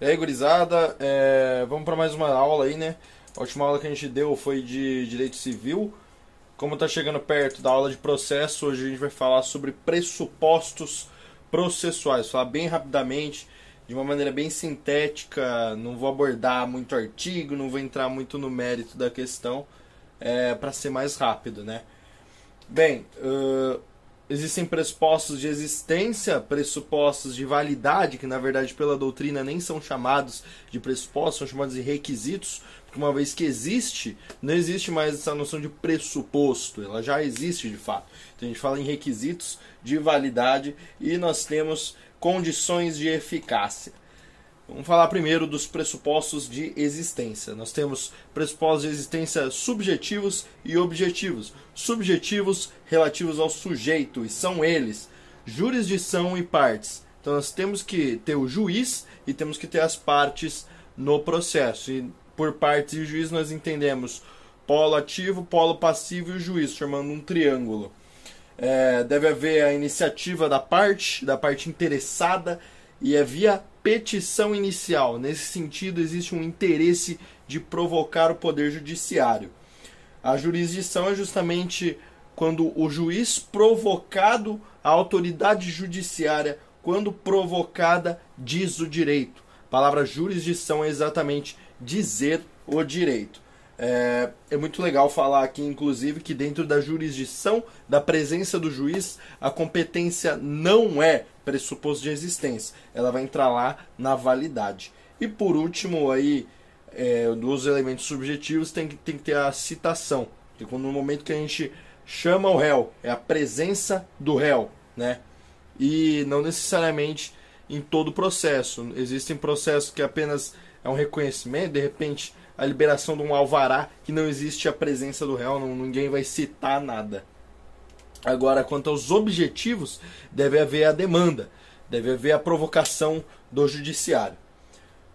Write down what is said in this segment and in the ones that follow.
E aí, gurizada, é, vamos para mais uma aula aí, né? A última aula que a gente deu foi de direito civil. Como está chegando perto da aula de processo, hoje a gente vai falar sobre pressupostos processuais. Falar bem rapidamente, de uma maneira bem sintética. Não vou abordar muito artigo, não vou entrar muito no mérito da questão, é, para ser mais rápido, né? Bem, uh, existem pressupostos de existência, pressupostos de validade, que na verdade pela doutrina nem são chamados de pressupostos, são chamados de requisitos, porque uma vez que existe, não existe mais essa noção de pressuposto, ela já existe de fato. Então a gente fala em requisitos de validade e nós temos condições de eficácia. Vamos falar primeiro dos pressupostos de existência. Nós temos pressupostos de existência subjetivos e objetivos. Subjetivos relativos ao sujeito, e são eles jurisdição e partes. Então nós temos que ter o juiz e temos que ter as partes no processo. E por partes e juiz nós entendemos polo ativo, polo passivo e o juiz, formando um triângulo. É, deve haver a iniciativa da parte, da parte interessada, e é via petição inicial. Nesse sentido, existe um interesse de provocar o poder judiciário. A jurisdição é justamente quando o juiz provocado, a autoridade judiciária, quando provocada, diz o direito. A palavra jurisdição é exatamente dizer o direito. É, é, muito legal falar aqui, inclusive, que dentro da jurisdição, da presença do juiz, a competência não é pressuposto de existência. Ela vai entrar lá na validade. E por último, aí, é, dos elementos subjetivos, tem que, tem que ter a citação. Que quando no momento que a gente chama o réu, é a presença do réu, né? E não necessariamente em todo o processo. Existem processos que apenas é um reconhecimento, de repente a liberação de um alvará que não existe a presença do réu, não, ninguém vai citar nada. Agora, quanto aos objetivos, deve haver a demanda, deve haver a provocação do judiciário.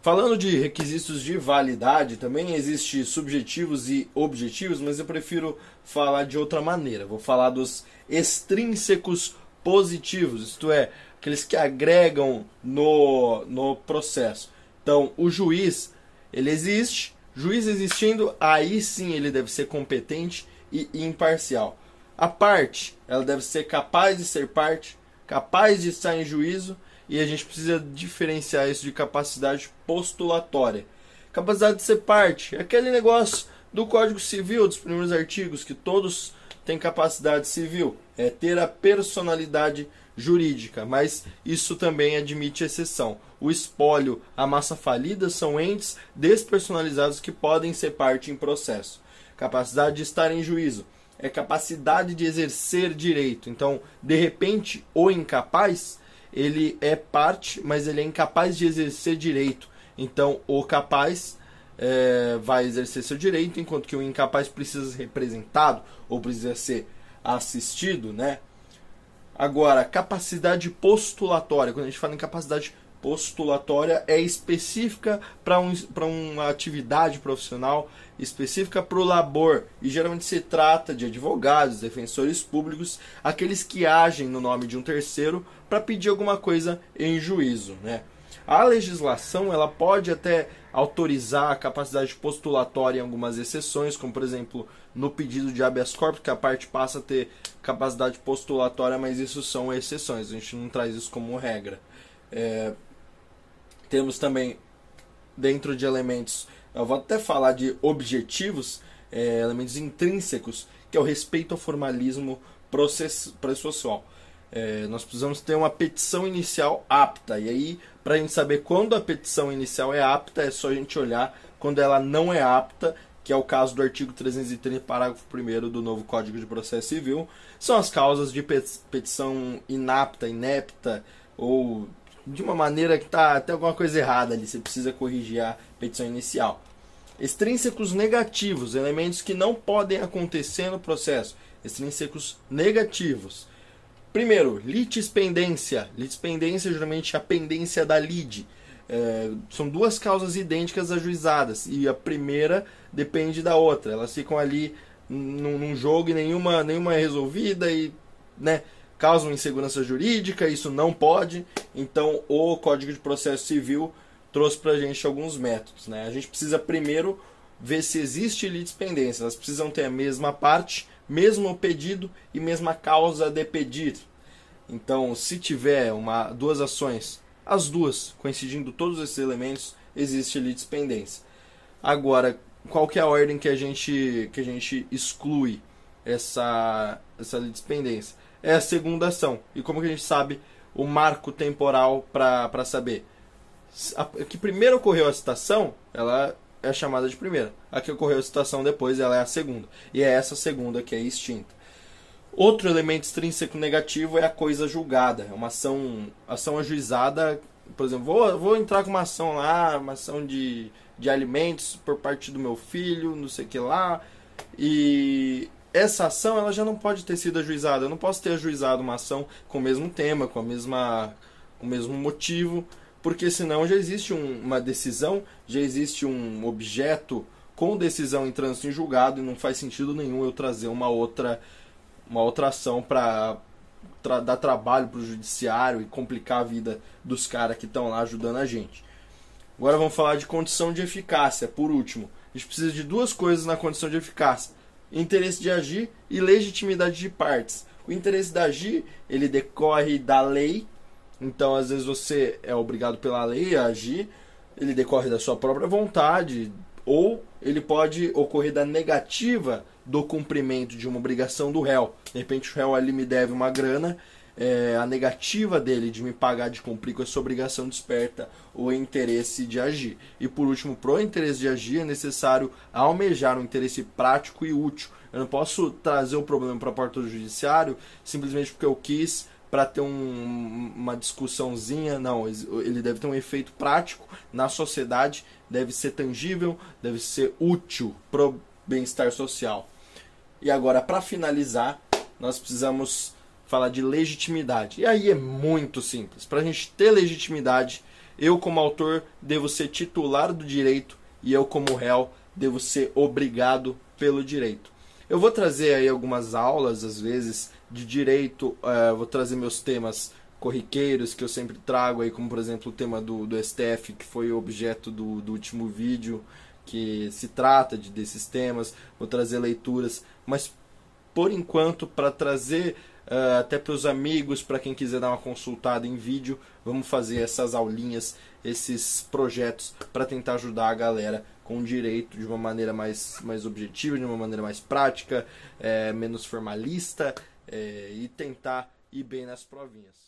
Falando de requisitos de validade, também existe subjetivos e objetivos, mas eu prefiro falar de outra maneira. Vou falar dos extrínsecos positivos, isto é, aqueles que agregam no, no processo. Então, o juiz, ele existe, Juiz existindo, aí sim ele deve ser competente e imparcial. A parte, ela deve ser capaz de ser parte, capaz de estar em juízo, e a gente precisa diferenciar isso de capacidade postulatória. Capacidade de ser parte, é aquele negócio do Código Civil, dos primeiros artigos, que todos têm capacidade civil, é ter a personalidade jurídica, mas isso também admite exceção. O espólio, a massa falida são entes despersonalizados que podem ser parte em processo. Capacidade de estar em juízo é capacidade de exercer direito. Então, de repente, o incapaz, ele é parte, mas ele é incapaz de exercer direito. Então, o capaz é, vai exercer seu direito, enquanto que o incapaz precisa ser representado ou precisa ser assistido, né? Agora, capacidade postulatória. Quando a gente fala em capacidade postulatória, é específica para um, uma atividade profissional, específica para o labor. E geralmente se trata de advogados, defensores públicos, aqueles que agem no nome de um terceiro para pedir alguma coisa em juízo. Né? A legislação ela pode até autorizar a capacidade postulatória em algumas exceções, como por exemplo no pedido de habeas corpus, que a parte passa a ter capacidade postulatória, mas isso são exceções, a gente não traz isso como regra. É, temos também, dentro de elementos, eu vou até falar de objetivos, é, elementos intrínsecos, que é o respeito ao formalismo processual. É, nós precisamos ter uma petição inicial apta, e aí, para a gente saber quando a petição inicial é apta, é só a gente olhar quando ela não é apta que é o caso do artigo 330, parágrafo 1 do novo Código de Processo Civil, são as causas de petição inapta, inepta, ou de uma maneira que está até alguma coisa errada ali, você precisa corrigir a petição inicial. Extrínsecos negativos, elementos que não podem acontecer no processo. Extrínsecos negativos. Primeiro, litispendência. Litispendência geralmente é a pendência da lide. É, são duas causas idênticas ajuizadas e a primeira depende da outra. Elas ficam ali num, num jogo e nenhuma, nenhuma é resolvida e né, causam insegurança jurídica. Isso não pode. Então, o Código de Processo Civil trouxe para a gente alguns métodos. Né? A gente precisa primeiro ver se existe litispendência. Elas precisam ter a mesma parte, mesmo pedido e mesma causa de pedir. Então, se tiver uma, duas ações, as duas coincidindo todos esses elementos, existe litispendência. Agora, qual que é a ordem que a gente, que a gente exclui essa, essa litispendência? É a segunda ação. E como que a gente sabe o marco temporal para saber? A que primeiro ocorreu a citação, ela é chamada de primeira. A que ocorreu a citação depois, ela é a segunda. E é essa segunda que é extinta. Outro elemento extrínseco negativo é a coisa julgada. É uma ação, ação ajuizada. Por exemplo, vou, vou entrar com uma ação lá, uma ação de, de alimentos por parte do meu filho, não sei o que lá. E essa ação ela já não pode ter sido ajuizada. Eu não posso ter ajuizado uma ação com o mesmo tema, com a mesma o mesmo motivo, porque senão já existe um, uma decisão, já existe um objeto com decisão em trânsito em julgado e não faz sentido nenhum eu trazer uma outra uma outra ação para tra dar trabalho para o judiciário e complicar a vida dos caras que estão lá ajudando a gente. Agora vamos falar de condição de eficácia, por último. A gente precisa de duas coisas na condição de eficácia: interesse de agir e legitimidade de partes. O interesse de agir, ele decorre da lei, então às vezes você é obrigado pela lei a agir, ele decorre da sua própria vontade, ou ele pode ocorrer da negativa do cumprimento de uma obrigação do réu. De repente o réu ali me deve uma grana, é, a negativa dele de me pagar, de cumprir com essa obrigação desperta o interesse de agir. E por último, pro interesse de agir é necessário almejar um interesse prático e útil. Eu não posso trazer o problema para a porta do judiciário simplesmente porque eu quis para ter um, uma discussãozinha. Não, ele deve ter um efeito prático na sociedade, deve ser tangível, deve ser útil pro bem-estar social. E agora, para finalizar, nós precisamos falar de legitimidade. E aí é muito simples. Para a gente ter legitimidade, eu, como autor, devo ser titular do direito e eu, como réu, devo ser obrigado pelo direito. Eu vou trazer aí algumas aulas, às vezes, de direito, uh, vou trazer meus temas corriqueiros que eu sempre trago aí, como por exemplo o tema do, do STF, que foi objeto do, do último vídeo, que se trata de, desses temas, vou trazer leituras, mas por enquanto, para trazer uh, até para os amigos, para quem quiser dar uma consultada em vídeo, vamos fazer essas aulinhas, esses projetos para tentar ajudar a galera com direito de uma maneira mais, mais objetiva, de uma maneira mais prática, é, menos formalista é, e tentar ir bem nas provinhas.